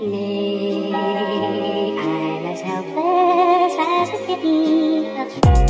me. I'm as helpless as a kitten.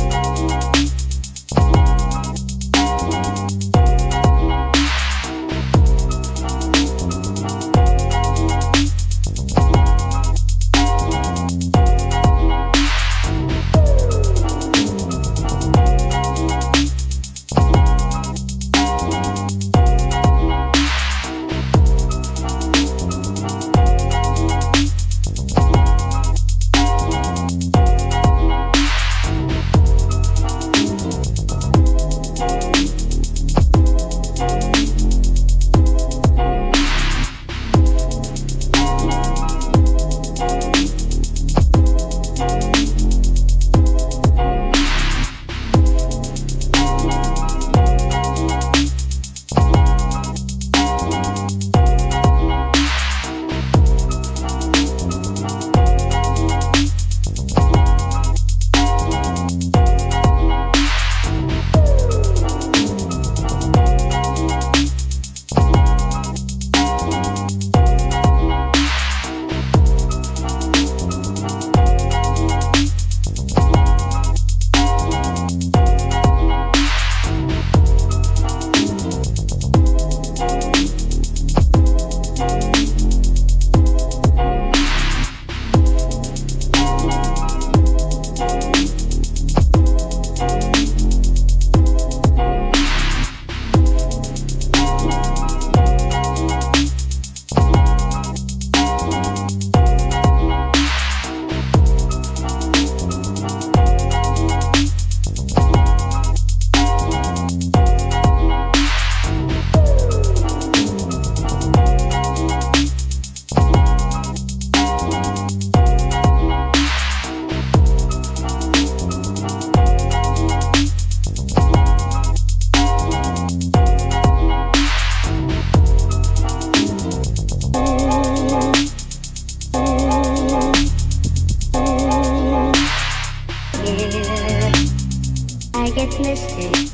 I get misty.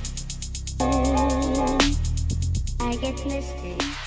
I get misty.